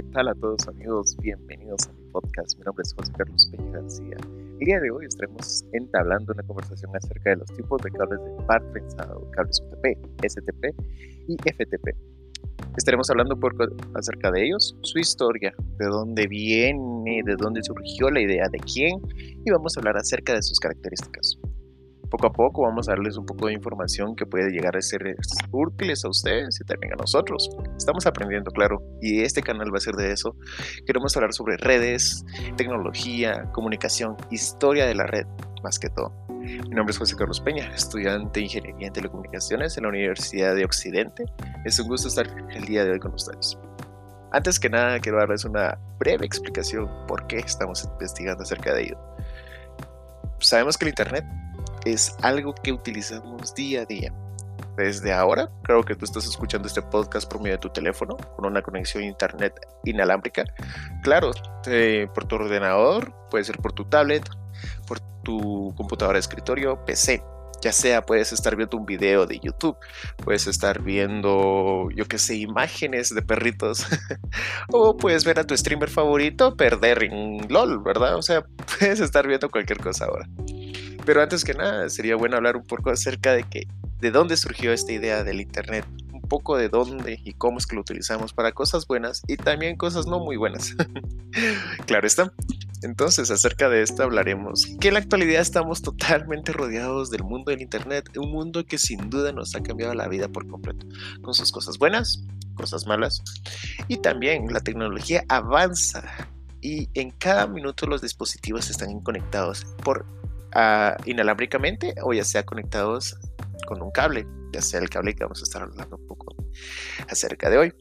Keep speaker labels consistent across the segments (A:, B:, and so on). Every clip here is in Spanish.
A: ¿Qué tal a todos amigos? Bienvenidos a mi podcast. Mi nombre es José Carlos Peña García. El día de hoy estaremos entablando una conversación acerca de los tipos de cables de par prensado, cables UTP, STP y FTP. Estaremos hablando por, acerca de ellos, su historia, de dónde viene, de dónde surgió la idea, de quién, y vamos a hablar acerca de sus características poco a poco vamos a darles un poco de información que puede llegar a ser útiles a ustedes y también a nosotros. Estamos aprendiendo, claro, y este canal va a ser de eso. Queremos hablar sobre redes, tecnología, comunicación, historia de la red, más que todo. Mi nombre es José Carlos Peña, estudiante de Ingeniería en Telecomunicaciones en la Universidad de Occidente. Es un gusto estar el día de hoy con ustedes. Antes que nada, quiero darles una breve explicación por qué estamos investigando acerca de ello. Sabemos que el Internet es algo que utilizamos día a día. Desde ahora, creo que tú estás escuchando este podcast por medio de tu teléfono, con una conexión internet inalámbrica. Claro, por tu ordenador, puede ser por tu tablet, por tu computadora de escritorio, PC. Ya sea puedes estar viendo un video de YouTube, puedes estar viendo, yo qué sé, imágenes de perritos, o puedes ver a tu streamer favorito perder en LOL, ¿verdad? O sea, puedes estar viendo cualquier cosa ahora. Pero antes que nada, sería bueno hablar un poco acerca de que de dónde surgió esta idea del internet, un poco de dónde y cómo es que lo utilizamos para cosas buenas y también cosas no muy buenas. claro está. Entonces, acerca de esto hablaremos que en la actualidad estamos totalmente rodeados del mundo del internet, un mundo que sin duda nos ha cambiado la vida por completo, con sus cosas buenas, cosas malas, y también la tecnología avanza y en cada minuto los dispositivos están conectados por inalámbricamente o ya sea conectados con un cable, ya sea el cable que vamos a estar hablando un poco acerca de hoy.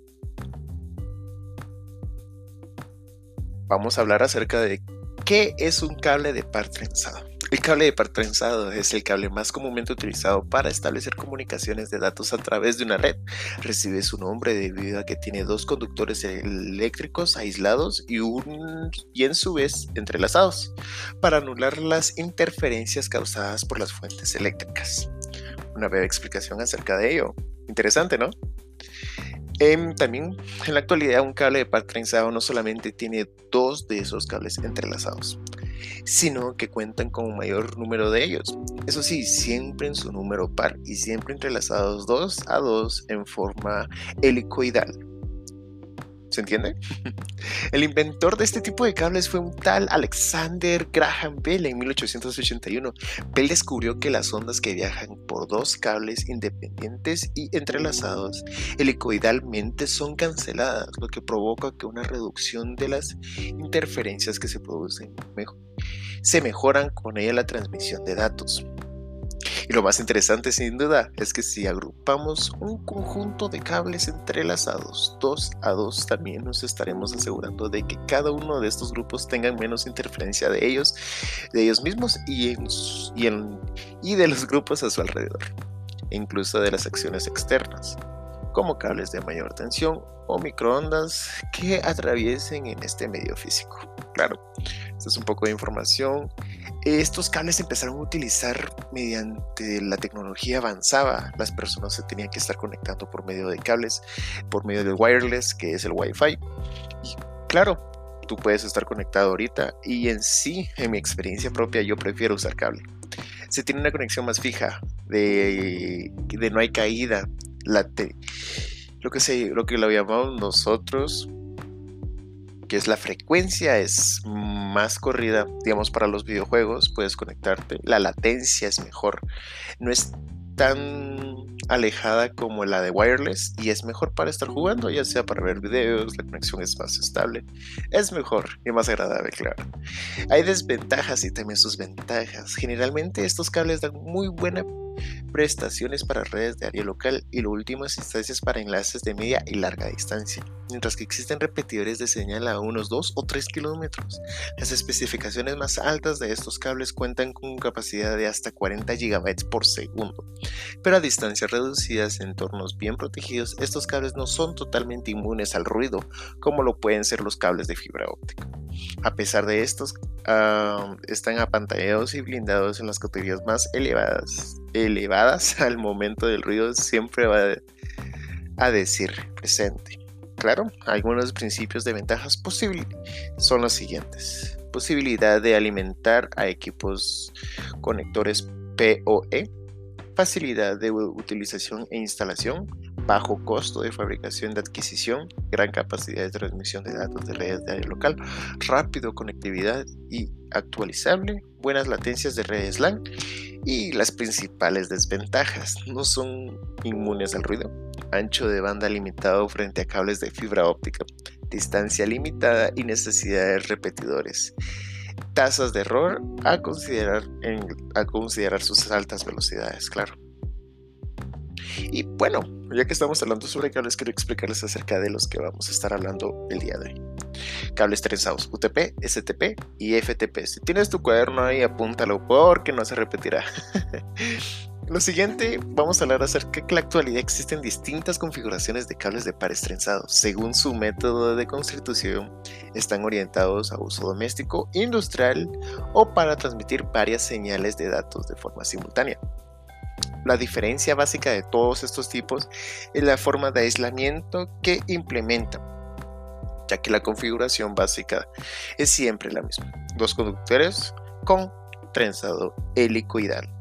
A: Vamos a hablar acerca de qué es un cable de par trenzado. El cable de par trenzado es el cable más comúnmente utilizado para establecer comunicaciones de datos a través de una red. Recibe su nombre debido a que tiene dos conductores eléctricos aislados y, un, y en su vez entrelazados para anular las interferencias causadas por las fuentes eléctricas. Una breve explicación acerca de ello. Interesante, ¿no? Em, también en la actualidad un cable de par trenzado no solamente tiene dos de esos cables entrelazados, sino que cuentan con un mayor número de ellos. Eso sí, siempre en su número par y siempre entrelazados dos a dos en forma helicoidal. ¿Se entiende? El inventor de este tipo de cables fue un tal Alexander Graham Bell en 1881. Bell descubrió que las ondas que viajan por dos cables independientes y entrelazados helicoidalmente son canceladas, lo que provoca que una reducción de las interferencias que se producen se mejoran con ella la transmisión de datos. Y lo más interesante sin duda es que si agrupamos un conjunto de cables entrelazados dos a dos, también nos estaremos asegurando de que cada uno de estos grupos tengan menos interferencia de ellos, de ellos mismos y, y de los grupos a su alrededor, incluso de las acciones externas como cables de mayor tensión o microondas que atraviesen en este medio físico. Claro, esta es un poco de información. Estos cables empezaron a utilizar mediante la tecnología avanzaba. Las personas se tenían que estar conectando por medio de cables, por medio del wireless, que es el Wi-Fi. Y claro, tú puedes estar conectado ahorita y en sí, en mi experiencia propia, yo prefiero usar cable. Se tiene una conexión más fija, de, de no hay caída, lo que, se, lo que lo llamamos nosotros, que es la frecuencia, es más corrida, digamos, para los videojuegos, puedes conectarte, la latencia es mejor, no es tan alejada como la de wireless y es mejor para estar jugando, ya sea para ver videos, la conexión es más estable, es mejor y más agradable, claro. Hay desventajas y también sus ventajas. Generalmente estos cables dan muy buena prestaciones para redes de área local y lo último instancias para enlaces de media y larga distancia, mientras que existen repetidores de señal a unos 2 o 3 kilómetros. Las especificaciones más altas de estos cables cuentan con capacidad de hasta 40 GB por segundo, pero a distancias reducidas en entornos bien protegidos, estos cables no son totalmente inmunes al ruido, como lo pueden ser los cables de fibra óptica. A pesar de estos, están apantallados y blindados en las categorías más elevadas elevadas al momento del ruido siempre va a decir presente. Claro, algunos principios de ventajas posibles son los siguientes. Posibilidad de alimentar a equipos conectores PoE, facilidad de utilización e instalación, bajo costo de fabricación de adquisición, gran capacidad de transmisión de datos de redes de área local, rápido conectividad y actualizable, buenas latencias de redes LAN. Y las principales desventajas. No son inmunes al ruido, ancho de banda limitado frente a cables de fibra óptica, distancia limitada y necesidad de repetidores. Tasas de error a considerar, a considerar sus altas velocidades, claro. Y bueno, ya que estamos hablando sobre cables, quiero explicarles acerca de los que vamos a estar hablando el día de hoy. Cables trenzados UTP, STP y FTP. Si tienes tu cuaderno ahí, apúntalo porque no se repetirá. Lo siguiente, vamos a hablar acerca de que en la actualidad existen distintas configuraciones de cables de pares trenzados. Según su método de constitución, están orientados a uso doméstico, industrial o para transmitir varias señales de datos de forma simultánea. La diferencia básica de todos estos tipos es la forma de aislamiento que implementan, ya que la configuración básica es siempre la misma. Dos conductores con trenzado helicoidal.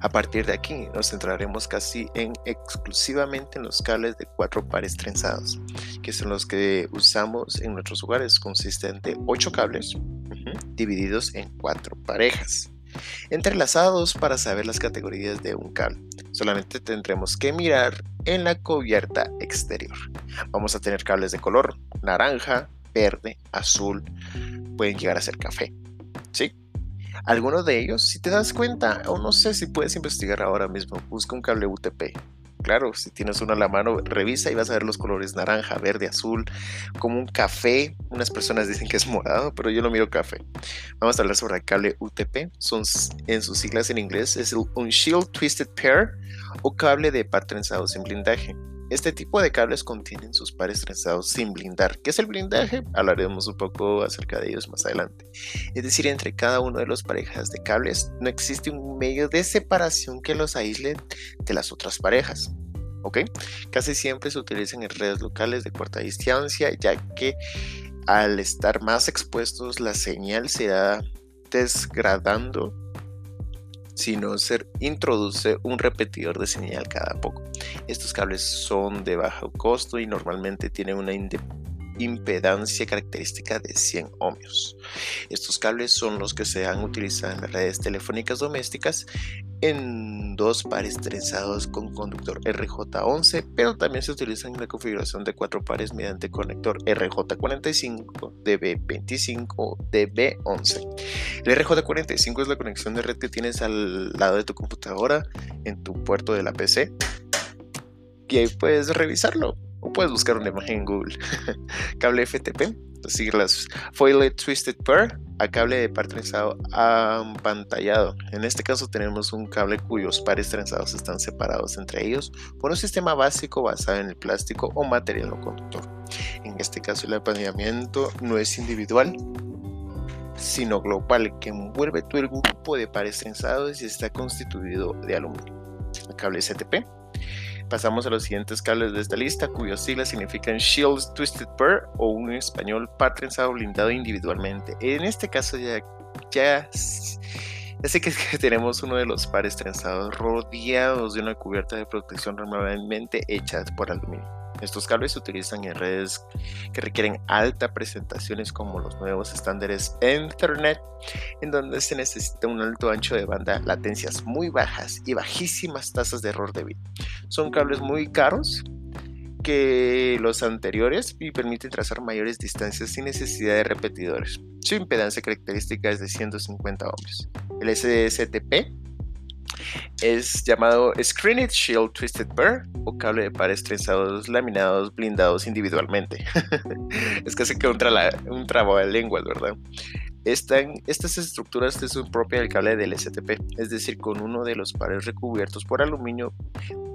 A: A partir de aquí nos centraremos casi en exclusivamente en los cables de cuatro pares trenzados, que son los que usamos en nuestros hogares. Consisten de ocho cables divididos en cuatro parejas entrelazados para saber las categorías de un cable. Solamente tendremos que mirar en la cubierta exterior. Vamos a tener cables de color naranja, verde, azul, pueden llegar a ser café. ¿Sí? Algunos de ellos, si te das cuenta, o no sé si puedes investigar ahora mismo, busca un cable UTP claro, si tienes uno a la mano, revisa y vas a ver los colores naranja, verde, azul, como un café. Unas personas dicen que es morado, pero yo lo miro café. Vamos a hablar sobre el cable UTP. Son en sus siglas en inglés es un Shield Twisted Pair o cable de par trenzado sin blindaje. Este tipo de cables contienen sus pares trenzados sin blindar. ¿Qué es el blindaje? Hablaremos un poco acerca de ellos más adelante. Es decir, entre cada uno de los parejas de cables no existe un medio de separación que los aísle de las otras parejas. ¿Ok? Casi siempre se utilizan en redes locales de corta distancia, ya que al estar más expuestos la señal se va desgradando si no se introduce un repetidor de señal cada poco. Estos cables son de bajo costo y normalmente tienen una impedancia característica de 100 ohmios. Estos cables son los que se han utilizado en las redes telefónicas domésticas en dos pares trenzados con conductor RJ11, pero también se utilizan en la configuración de cuatro pares mediante conector RJ45, DB25, DB11. El RJ45 es la conexión de red que tienes al lado de tu computadora en tu puerto de la PC y ahí puedes revisarlo o puedes buscar una imagen en Google. cable FTP, las siglas Foiled Twisted Pair a cable de par trenzado apantallado. En este caso tenemos un cable cuyos pares trenzados están separados entre ellos por un sistema básico basado en el plástico o material no conductor. En este caso el apantallamiento no es individual, sino global, que envuelve todo el grupo de pares trenzados y está constituido de aluminio. El cable STP Pasamos a los siguientes cables de esta lista, cuyos siglas significan Shields Twisted Pair o un español par trenzado blindado individualmente. En este caso ya, ya, ya sé que tenemos uno de los pares trenzados rodeados de una cubierta de protección normalmente hecha por aluminio. Estos cables se utilizan en redes que requieren alta presentaciones como los nuevos estándares Ethernet, en donde se necesita un alto ancho de banda, latencias muy bajas y bajísimas tasas de error de bit. Son cables muy caros que los anteriores y permiten trazar mayores distancias sin necesidad de repetidores. Su impedancia característica es de 150 ohms. El SSTP es llamado Screened Shield Twisted Pair o cable de pares trenzados, laminados, blindados individualmente. es casi que un, un de lenguas, ¿verdad? estas estructuras son propias del cable del STP, es decir, con uno de los pares recubiertos por aluminio,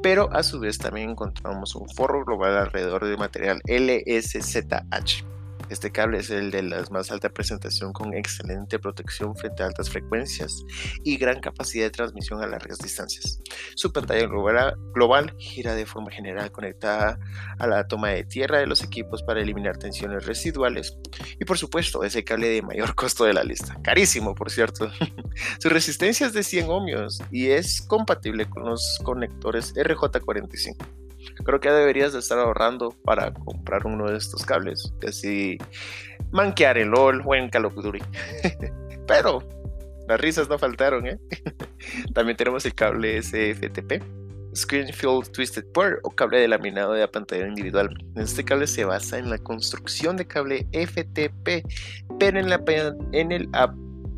A: pero a su vez también encontramos un forro global alrededor del material LSZH. Este cable es el de la más alta presentación con excelente protección frente a altas frecuencias y gran capacidad de transmisión a largas distancias. Su pantalla global, gira de forma general conectada a la toma de tierra de los equipos para eliminar tensiones residuales. Y por supuesto, es el cable de mayor costo de la lista. Carísimo, por cierto. Su resistencia es de 100 ohmios y es compatible con los conectores RJ45 creo que deberías de estar ahorrando para comprar uno de estos cables. Y así manquear en LOL o en Call. Pero las risas no faltaron, ¿eh? También tenemos el cable SFTP. Screenfield Twisted Port o cable de laminado de pantalla individual. Este cable se basa en la construcción de cable FTP, pero en, la, en el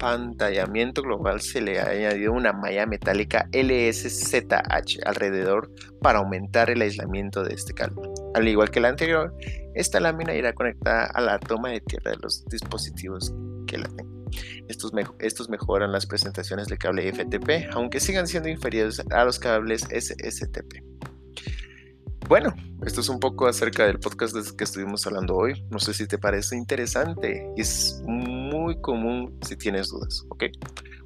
A: apantallamiento global se le ha añadido una malla metálica LSZH alrededor para aumentar el aislamiento de este cable. Al igual que la anterior, esta lámina irá conectada a la toma de tierra de los dispositivos que la tengan. Estos, estos mejoran las presentaciones del cable FTP, aunque sigan siendo inferiores a los cables SSTP. Bueno, esto es un poco acerca del podcast que estuvimos hablando hoy. No sé si te parece interesante. Es común si tienes dudas, ¿ok?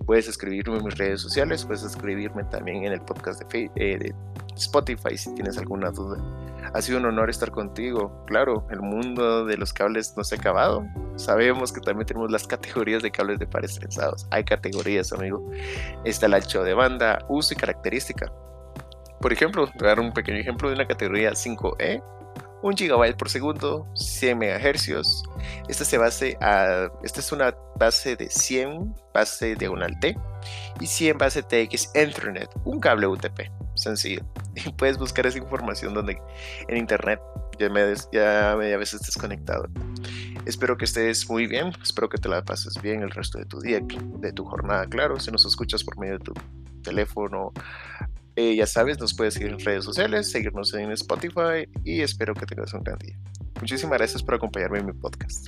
A: Puedes escribirme en mis redes sociales, puedes escribirme también en el podcast de, eh, de Spotify si tienes alguna duda. Ha sido un honor estar contigo. Claro, el mundo de los cables no se ha acabado. Sabemos que también tenemos las categorías de cables de pares trenzados. Hay categorías, amigo. Está el ancho de banda, uso y característica. Por ejemplo, dar un pequeño ejemplo de una categoría 5E, 1 GB por segundo, 100 MHz. Esta se base a, esta es una base de 100 base diagonal T y 100 base TX Ethernet, un cable UTP, sencillo. Y puedes buscar esa información donde en internet ya me ya media vez estés conectado. Espero que estés muy bien, espero que te la pases bien el resto de tu día, de tu jornada, claro, si nos escuchas por medio de tu teléfono, eh, ya sabes, nos puedes seguir en redes sociales, seguirnos en Spotify y espero que tengas un gran día. Muchísimas gracias por acompañarme en mi podcast.